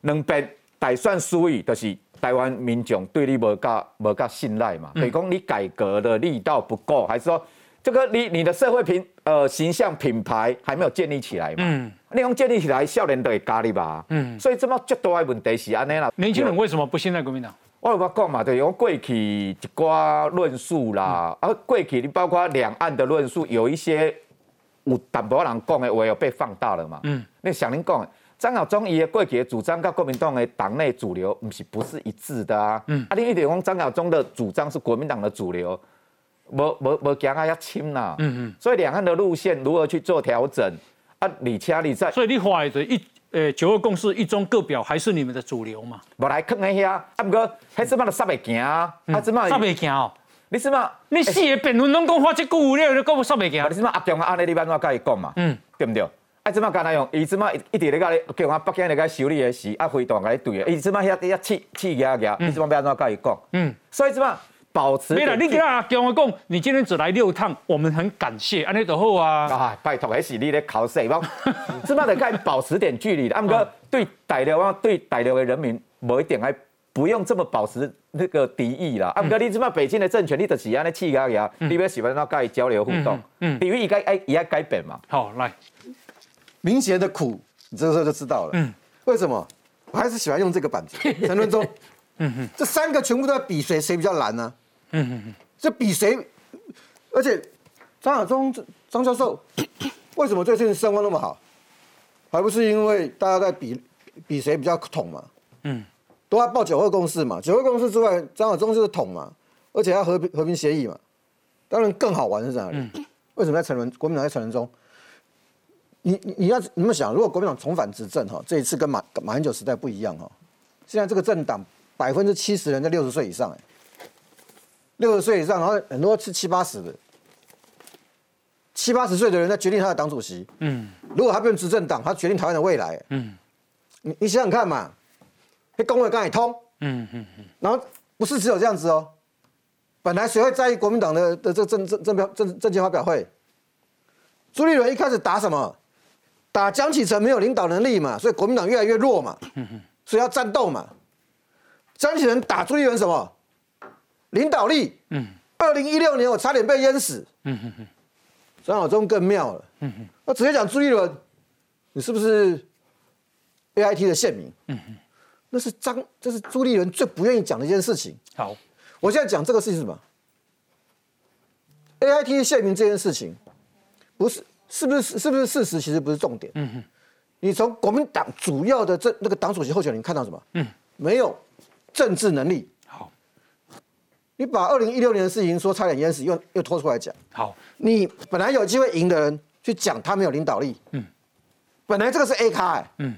两边大选输赢，就是台湾民众对你无加无加信赖嘛。比如讲，你改革的力道不够，还是说？这个你你的社会品呃形象品牌还没有建立起来嘛，嗯，你用建立起来，少年都会咖喱吧，嗯，所以这么最大的问题是安尼啦。年轻人为什么不信任国民党？我有法讲嘛，就是讲过去一寡论述啦，啊，过去你包括两岸的论述，有一些有淡薄人讲的话有被放大了嘛，嗯，你像您讲。张耀忠伊的过去的主张跟国民党的党内主流不是不是一致的啊。嗯。啊，另一点讲张耀忠的主张是国民党的主流，无无无行啊遐深啦。嗯嗯。所以两岸的路线如何去做调整？啊，你且你在。所以你话的一呃九二共识一中各表还是你们的主流嘛？无来坑那遐，啊不过还是嘛都煞袂行啊。啊，怎么煞袂行哦？你是嘛？你四个辩论拢讲话即句，你你讲煞袂行？你是嘛？阿中安尼你安怎甲伊讲嘛？嗯，对不对？啊，即嘛干哪用？伊即马一直咧甲你叫我北京咧甲修理的时，啊，飞弹甲你对啊。伊即嘛遐遐气气压压，伊即嘛要安怎甲伊讲？嗯，所以即马保持。没啦，你跟阿强我讲，你今天只来六趟，我们很感谢，安尼就好啊。啊，拜托，还是你咧考试吗？即马得该保持点距离。啊，毋过对大陆啊，对大陆的人民，某一点还不用这么保持那个敌意啦。啊，毋过你即马北京的政权，你就是安尼气压压，你要喜欢那甲伊交流互动？嗯，因为伊该爱伊爱改变嘛。好，来。明显的苦，你这时候就知道了。嗯，为什么？我还是喜欢用这个板子。陈文忠，嗯哼，这三个全部都在比谁谁比较难呢？嗯哼哼，这比谁？而且张亚中、张教授，为什么最近声望那么好？还不是因为大家在比比谁比较统嘛？嗯，都要报九二共识嘛。九二共识之外，张亚中就是统嘛，而且要和平和平协议嘛。当然更好玩是在哪里？为什么在陈文国民党在陈文中？你你你要你们想，如果国民党重返执政哈，这一次跟马马英九时代不一样哈。现在这个政党百分之七十人在六十岁以上哎，六十岁以上，然后很多是七八十的，七八十岁的人在决定他的党主席。嗯。如果他变执政党，他决定台湾的未来。嗯。你你想想看嘛，那公会刚也通。嗯嗯嗯。然后不是只有这样子哦，本来谁会在意国民党的的这个政政政表政政见发表会？朱立伦一开始打什么？打江启臣没有领导能力嘛，所以国民党越来越弱嘛，所以要战斗嘛。江启臣打朱立伦什么？领导力。嗯。二零一六年我差点被淹死。嗯哼哼。张晓忠更妙了。嗯哼。我直接讲朱立伦，你是不是 A I T 的县民？嗯哼。那是张，这是朱立伦最不愿意讲的一件事情。好，我现在讲这个事情是什么？A I T 的县民这件事情，不是。是不是是不是事实？其实不是重点。嗯哼，你从国民党主要的这那个党主席候选人看到什么？嗯，没有政治能力。好，你把二零一六年的事情说差点淹死，又又拖出来讲。好，你本来有机会赢的人去讲他没有领导力。嗯，本来这个是 A 咖哎。嗯，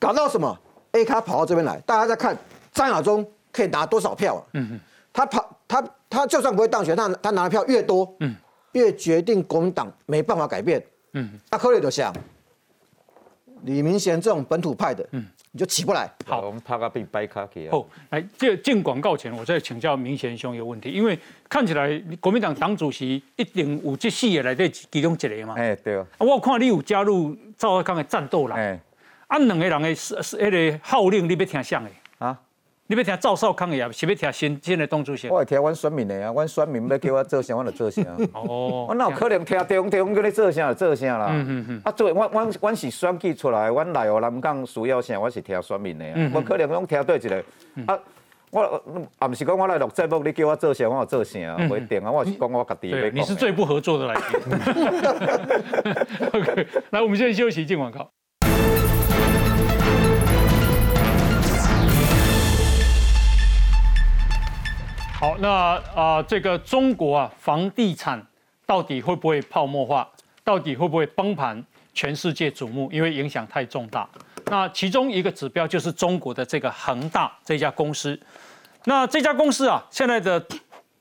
搞到什么？A 咖跑到这边来，大家在看张亚中可以拿多少票啊？嗯哼，他跑他他就算不会当选，他他拿的票越多。嗯。越决定国民党没办法改变，嗯，阿科里就想，李明贤这种本土派的，嗯，你就起不来。好，我们拍个被掰卡给。哦，来，这进广告前，我再请教明贤兄一个问题，因为看起来国民党党主席一定有这四个来对其中一个嘛？哎，对啊。我看你有加入赵少康的战斗啦，哎，啊，两个人的是是那个号令，你要听谁的？啊？你要听赵少康的呀，是要听新新的党主席？我会听阮选民的啊，阮选民要叫我做啥，我就做啥。哦，我哪有可能听中中叫你做啥就做啥啦？嗯嗯嗯。啊，做阮阮阮是选举出来，阮内湖南港需要啥，我是听选民的啊。我可能讲听对一个啊，我啊不是讲我来录节目，你叫我做啥，我就做啥，不一定啊。我是讲我家己的。你是最不合作的来宾。OK，来，我们现在休息进广告。好，那啊，这个中国啊，房地产到底会不会泡沫化？到底会不会崩盘？全世界瞩目，因为影响太重大。那其中一个指标就是中国的这个恒大这家公司。那这家公司啊，现在的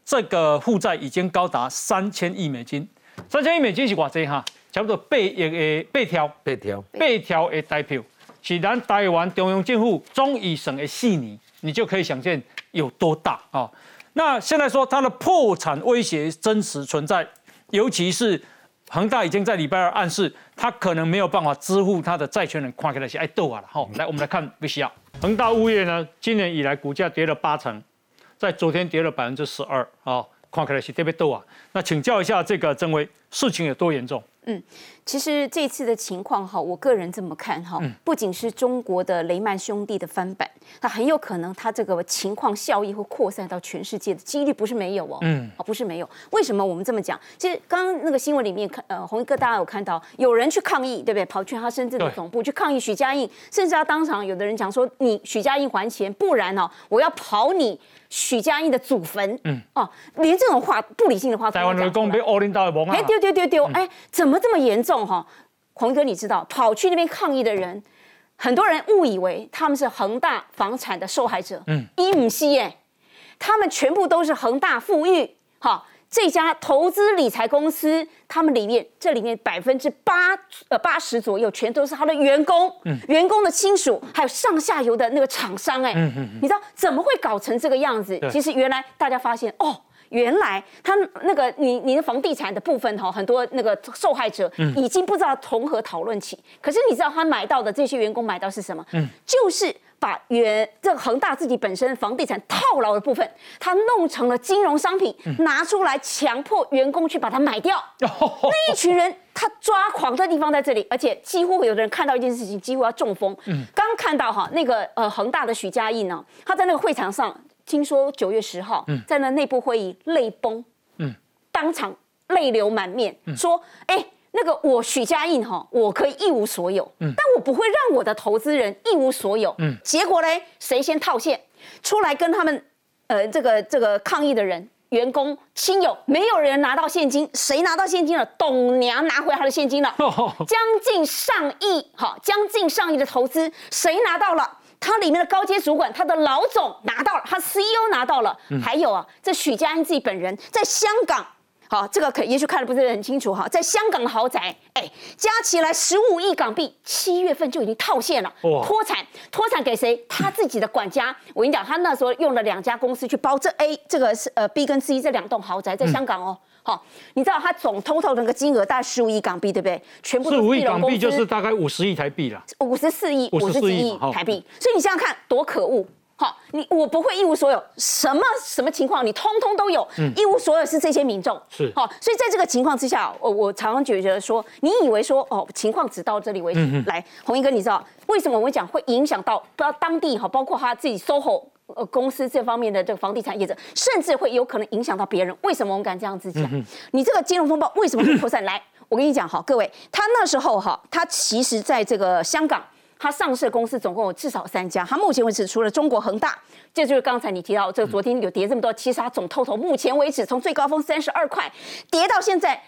这个负债已经高达三千亿美金。三千亿美金是偌济哈？差不多八亿诶，八条，八条，八条诶代票，是咱台湾中央政府总预算的四年，你就可以想见有多大啊！那现在说它的破产威胁真实存在，尤其是恒大已经在礼拜二暗示，它可能没有办法支付它的债权人跨开那些爱斗啊了。好，来我们来看 V C R，恒大物业呢，今年以来股价跌了八成，在昨天跌了百分之十二啊，看起来是特别多啊。那请教一下这个曾威，事情有多严重？嗯，其实这次的情况哈，我个人这么看哈，不仅是中国的雷曼兄弟的翻版，那很有可能他这个情况效益会扩散到全世界的几率不是没有哦，嗯，啊不是没有。为什么我们这么讲？其实刚刚那个新闻里面看，呃，红一哥大家有看到有人去抗议，对不对？跑去他深圳的总部去抗议许家印，甚至他当场有的人讲说，你许家印还钱，不然哦，我要跑你。许家印的祖坟，嗯哦，连这种话不理性的话，台湾人工被欧领导蒙啊！哎，丢丢丢丢，哎，怎么这么严重哈？洪哥，你知道跑去那边抗议的人，很多人误以为他们是恒大房产的受害者，嗯，伊姆西耶，他们全部都是恒大富裕，哈。这家投资理财公司，他们里面这里面百分之八呃八十左右，全都是他的员工，员工的亲属，还有上下游的那个厂商，哎，你知道怎么会搞成这个样子？其实原来大家发现，哦，原来他那个你你的房地产的部分哈，很多那个受害者已经不知道从何讨论起。可是你知道他买到的这些员工买到是什么？嗯，就是。把原这个恒大自己本身房地产套牢的部分，他弄成了金融商品，拿出来强迫员工去把它买掉。那一群人他抓狂的地方在这里，而且几乎有的人看到一件事情，几乎要中风。刚看到哈那个呃恒大的许家印呢，他在那个会场上，听说九月十号在那内部会议泪崩，嗯。当场泪流满面，说哎。那个我许家印哈，我可以一无所有，嗯，但我不会让我的投资人一无所有，嗯，结果呢，谁先套现？出来跟他们，呃，这个这个抗议的人、员工、亲友，没有人拿到现金，谁拿到现金了？董娘拿回他的现金了，将近上亿，哈，将近上亿的投资，谁拿到了？他里面的高阶主管，他的老总拿到了，他 CEO 拿到了，还有啊，这许家印自己本人在香港。好，这个可也许看的不是很清楚哈，在香港的豪宅，哎，加起来十五亿港币，七月份就已经套现了，脱产，脱产给谁？他自己的管家。我跟你讲，他那时候用了两家公司去包这 A，这个是呃 B 跟 C 这两栋豪宅在香港哦。好，你知道他总 total 那个金额大概十五亿港币，对不对？全部十五亿港币就是大概五十亿台币了，五十四亿，五十几亿台币。所以你想想看，多可恶！好，你我不会一无所有，什么什么情况你通通都有，一无所有是这些民众是好，所以在这个情况之下，我我常常觉得说，你以为说哦，情况只到这里为止，来，红英哥，你知道为什么我们讲会影响到不知道当地哈，包括他自己 SOHO 呃公司这方面的这个房地产业者，甚至会有可能影响到别人？为什么我们敢这样子讲？你这个金融风暴为什么会扩散？来，我跟你讲哈，各位，他那时候哈，他其实在这个香港。它上市公司总共有至少三家，它目前为止除了中国恒大，这就是刚才你提到这个昨天有跌这么多，其实它总透头目前为止从最高峰三十二块跌到现在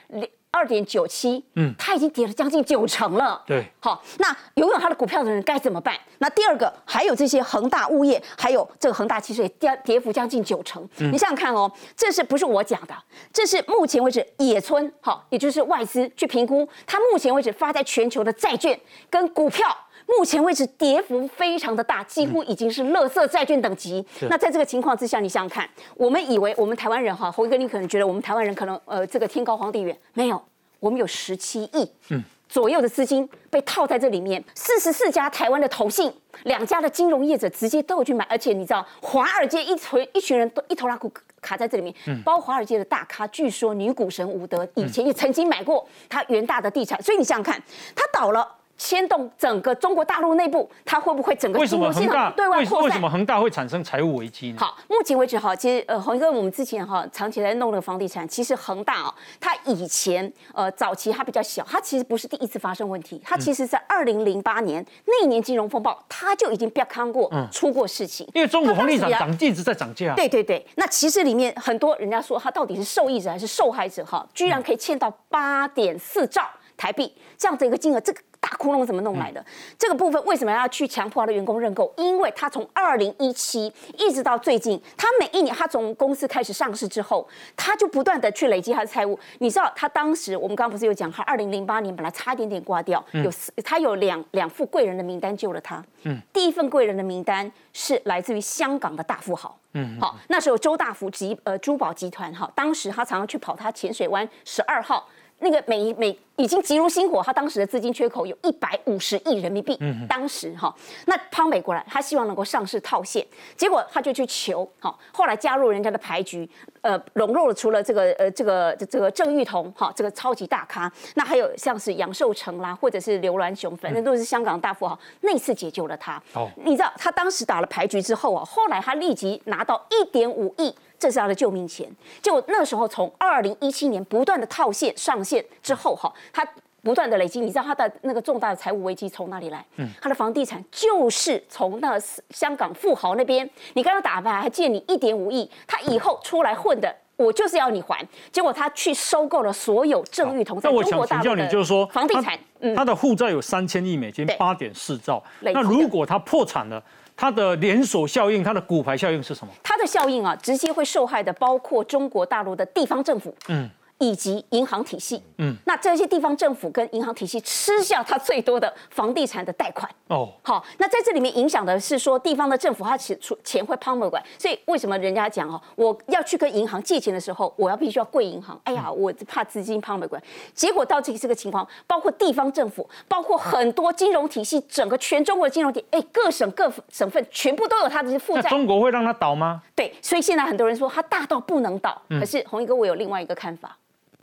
二点九七，嗯，它已经跌了将近九成了。对，好，那拥有它的股票的人该怎么办？那第二个还有这些恒大物业，还有这个恒大其实也跌跌幅将近九成。你想想看哦，这是不是我讲的？这是目前为止野村好，也就是外资去评估它目前为止发在全球的债券跟股票。目前为止跌幅非常的大，几乎已经是垃圾债券等级。那在这个情况之下，你想想看，我们以为我们台湾人哈，侯哥你可能觉得我们台湾人可能呃这个天高皇帝远，没有，我们有十七亿左右的资金被套在这里面，四十四家台湾的投信，两家的金融业者直接都有去买，而且你知道华尔街一群一群人都一头拉股卡在这里面，包华尔街的大咖，据说女股神伍德以前也曾经买过他元大的地产，所以你想想看，他倒了。牵动整个中国大陆内部，它会不会整个金融系统对外扩散？为什么恒大会产生财务危机呢？好，目前为止哈，其实呃，洪哥，我们之前哈长期在弄那个房地产，其实恒大哦，它以前呃早期它比较小，它其实不是第一次发生问题，它其实在二零零八年那一年金融风暴，它就已经不要看过出过事情。因为中国房地产涨一直在涨价。对对对，那其实里面很多人家说它到底是受益者还是受害者哈，居然可以欠到八点四兆台币这样的一个金额，这个。大窟窿怎么弄来的？这个部分为什么要去强迫他的员工认购？因为他从二零一七一直到最近，他每一年他从公司开始上市之后，他就不断的去累积他的财务。你知道他当时我们刚刚不是有讲，他二零零八年本来差一点点挂掉，有他有两两副贵人的名单救了他。嗯，第一份贵人的名单是来自于香港的大富豪。嗯，好，那时候周大福集呃珠宝集团哈，当时他常常去跑他浅水湾十二号。那个每每已经急如星火，他当时的资金缺口有一百五十亿人民币。嗯，当时哈，那潘美过来，他希望能够上市套现，结果他就去求，哈，后来加入人家的牌局，呃，笼络了除了这个呃这个这个郑裕彤哈这个超级大咖，那还有像是杨受成啦，或者是刘銮雄，反正都是香港大富豪，那次解救了他。哦，你知道他当时打了牌局之后啊，后来他立即拿到一点五亿。这是他的救命钱。就那时候，从二零一七年不断的套现上线之后，哈，他不断的累积。你知道他的那个重大的财务危机从哪里来？嗯，他的房地产就是从那香港富豪那边，你刚刚打牌还借你一点五亿，他以后出来混的，我就是要你还。结果他去收购了所有郑裕彤在中国大陆的房地产，他的负债有三千亿美金，八点四兆。那如果他破产了？它的连锁效应，它的骨牌效应是什么？它的效应啊，直接会受害的包括中国大陆的地方政府。嗯。以及银行体系，嗯，那这些地方政府跟银行体系吃下它最多的房地产的贷款。哦，好，那在这里面影响的是说地方的政府它钱出钱会抛没管，所以为什么人家讲哦，我要去跟银行借钱的时候，我要必须要跪银行，哎呀，我怕资金抛没管，结果到这这个情况，包括地方政府，包括很多金融体系，整个全中国的金融体，哎，各省各省份全部都有它的负债，中国会让它倒吗？对，所以现在很多人说它大到不能倒，可是红衣哥我有另外一个看法。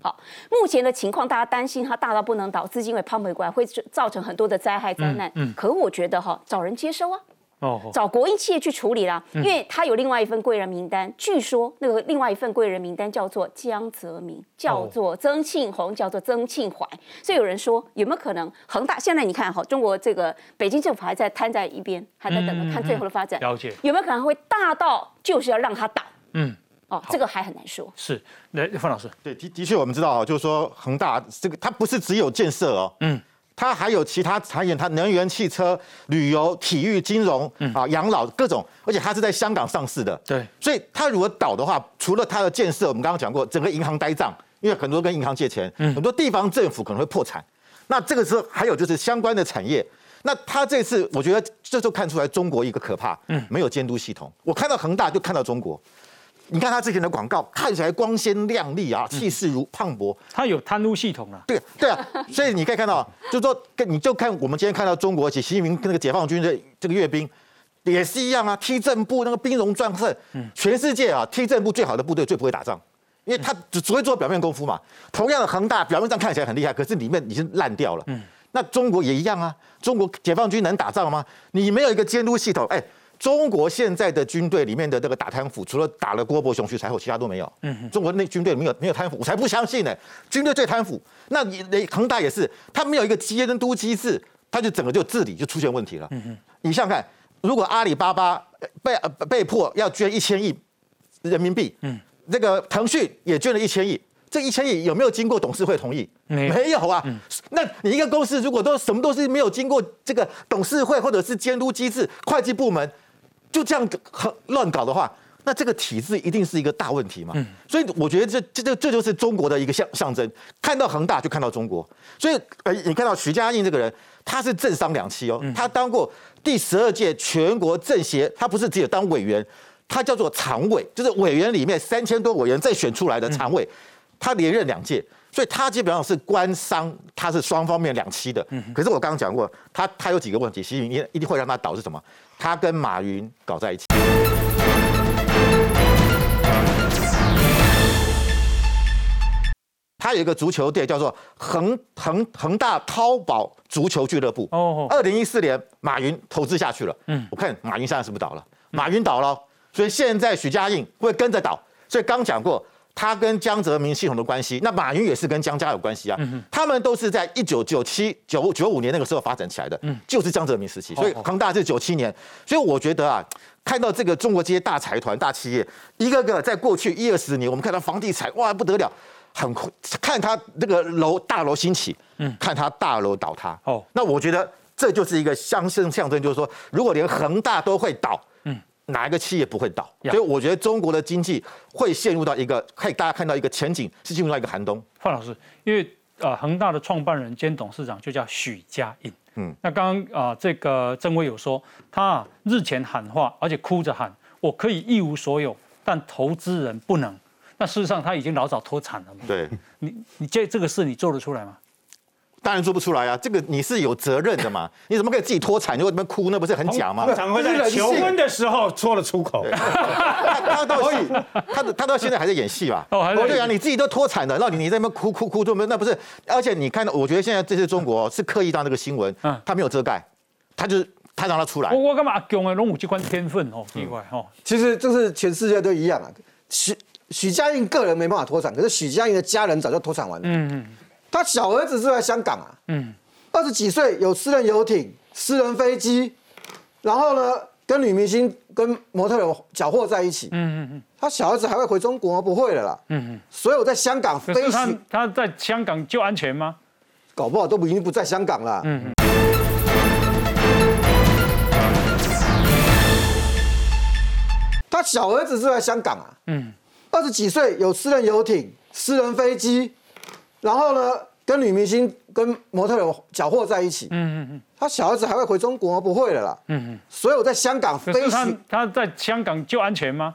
好，目前的情况，大家担心它大到不能倒，资金会抛回过来，会造成很多的灾害灾难。嗯，可我觉得哈，找人接收啊，哦，找国营企业去处理啦，因为他有另外一份贵人名单，据说那个另外一份贵人名单叫做江泽民，叫做曾庆红，叫做曾庆怀。所以有人说，有没有可能恒大？现在你看哈，中国这个北京政府还在摊在一边，还在等着看最后的发展。了解，有没有可能会大到就是要让它倒？嗯。哦，这个还很难说。是，来，范老师，对，的的确，我们知道啊，就是说恒大这个，它不是只有建设哦，嗯，它还有其他产业，它能源、汽车、旅游、体育、金融，啊，养老各种，而且它是在香港上市的，对，所以它如果倒的话，除了它的建设，我们刚刚讲过，整个银行呆账，因为很多跟银行借钱，很多地方政府可能会破产，那这个时候还有就是相关的产业，那它这次我觉得这就看出来中国一个可怕，嗯，没有监督系统，我看到恒大就看到中国。你看他之前的广告看起来光鲜亮丽啊，气势如磅礴。他有贪污系统啊？对对啊，所以你可以看到，就说跟你就看我们今天看到中国，习近平跟那个解放军的这个阅兵也是一样啊，踢正步那个兵戎壮盛。嗯，全世界啊，踢正步最好的部队最不会打仗，因为他只只会做表面功夫嘛。同样的恒大表面上看起来很厉害，可是里面已经烂掉了。嗯，那中国也一样啊，中国解放军能打仗吗？你没有一个监督系统，哎。中国现在的军队里面的这个打贪腐，除了打了郭伯雄、徐才厚，其他都没有。嗯，中国那军队没有没有贪腐，我才不相信呢。军队最贪腐，那你恒大也是，他没有一个监督机制，他就整个就治理就出现问题了。嗯哼，你想想看，如果阿里巴巴被被迫要捐一千亿人民币，嗯，这个腾讯也捐了一千亿，这一千亿有没有经过董事会同意？没有啊。那你一个公司如果都什么都是没有经过这个董事会或者是监督机制、会计部门。就这样很乱搞的话，那这个体制一定是一个大问题嘛。所以我觉得这这这这就是中国的一个象象征。看到恒大就看到中国。所以呃，你看到徐家印这个人，他是政商两栖哦。他当过第十二届全国政协，他不是只有当委员，他叫做常委，就是委员里面三千多委员再选出来的常委，他连任两届。所以他基本上是官商，他是双方面两栖的。可是我刚刚讲过，他他有几个问题，习近平一定会让他倒是什么？他跟马云搞在一起。他有一个足球队叫做恒恒恒大淘宝足球俱乐部。哦。二零一四年，马云投资下去了。嗯。我看马云现在是不是倒了？马云倒了，所以现在许家印会跟着倒。所以刚讲过。他跟江泽民系统的关系，那马云也是跟江家有关系啊。他们都是在一九九七九九五年那个时候发展起来的，就是江泽民时期。所以恒大是九七年。所以我觉得啊，看到这个中国这些大财团、大企业，一个个在过去一二十年，我们看到房地产哇不得了，很看他那个楼大楼兴起，嗯，看他大楼倒塌。哦，那我觉得这就是一个象征象征，就是说，如果连恒大都会倒。哪一个企业不会倒？所以我觉得中国的经济会陷入到一个，可以大家看到一个前景是进入到一个寒冬。范老师，因为呃恒大的创办人兼董事长就叫许家印，嗯，那刚刚啊这个曾威有说，他日前喊话，而且哭着喊，我可以一无所有，但投资人不能。那事实上他已经老早脱产了嘛。对，你你这这个事你做得出来吗？当然做不出来啊，这个你是有责任的嘛，你怎么可以自己脱产就在那边哭，那不是很假吗？通常会在求婚的时候说了出口。他到戏，他他到现在还在演戏吧？哦，还在对啊，你自己都脱产了，那你你在那边哭哭哭，那不是？而且你看到，我觉得现在这些中国是刻意让这个新闻，他没有遮盖，他就是他让他出来。我我干嘛阿公啊，龙武机关天分哦，奇怪哦。其实这是全世界都一样啊。许许家印个人没办法脱产，可是许家印的家人早就脱产完了。嗯嗯。他小儿子是在香港啊，嗯，二十几岁有私人游艇、私人飞机，然后呢，跟女明星、跟模特有搅和在一起。嗯嗯嗯。他小儿子还会回中国吗？不会了啦。嗯嗯。所以我在香港飞行，他在香港就安全吗？搞不好都不已经不在香港了。嗯嗯。他小儿子是在香港啊，嗯，二十几岁有私人游艇、私人飞机。然后呢，跟女明星、跟模特儿搅和在一起。嗯嗯嗯。他小孩子还会回中国吗？不会了啦。嗯嗯。所有在香港飞行，他在香港就安全吗？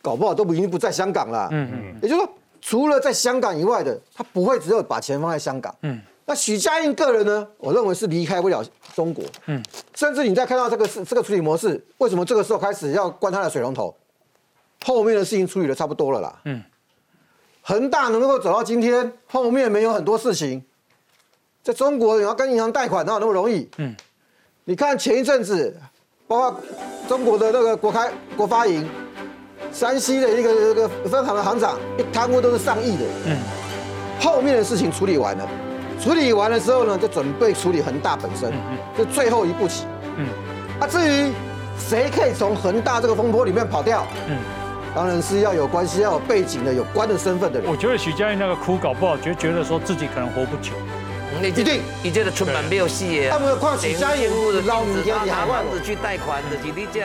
搞不好都已经不在香港了。嗯嗯。也就是说，除了在香港以外的，他不会只有把钱放在香港。嗯。那许家印个人呢？我认为是离开不了中国。嗯。甚至你再看到这个是这个处理模式，为什么这个时候开始要关他的水龙头？后面的事情处理的差不多了啦。嗯。恒大能够走到今天，后面没有很多事情。在中国，你要跟银行贷款哪有那么容易？嗯，你看前一阵子，包括中国的那个国开国发银，山西的一个一个分行的行长，一贪污都是上亿的。嗯，后面的事情处理完了，处理完了之后呢，就准备处理恒大本身，就最后一步棋。嗯，啊，至于谁可以从恒大这个风波里面跑掉？嗯。当然是要有关系、要有背景的、有关的身份的人。我觉得许家印那个哭搞不好，觉觉得说自己可能活不久。一定，你这个出版没有戏耶。他们靠许家印的捞你天，你还万子去贷款的，你这。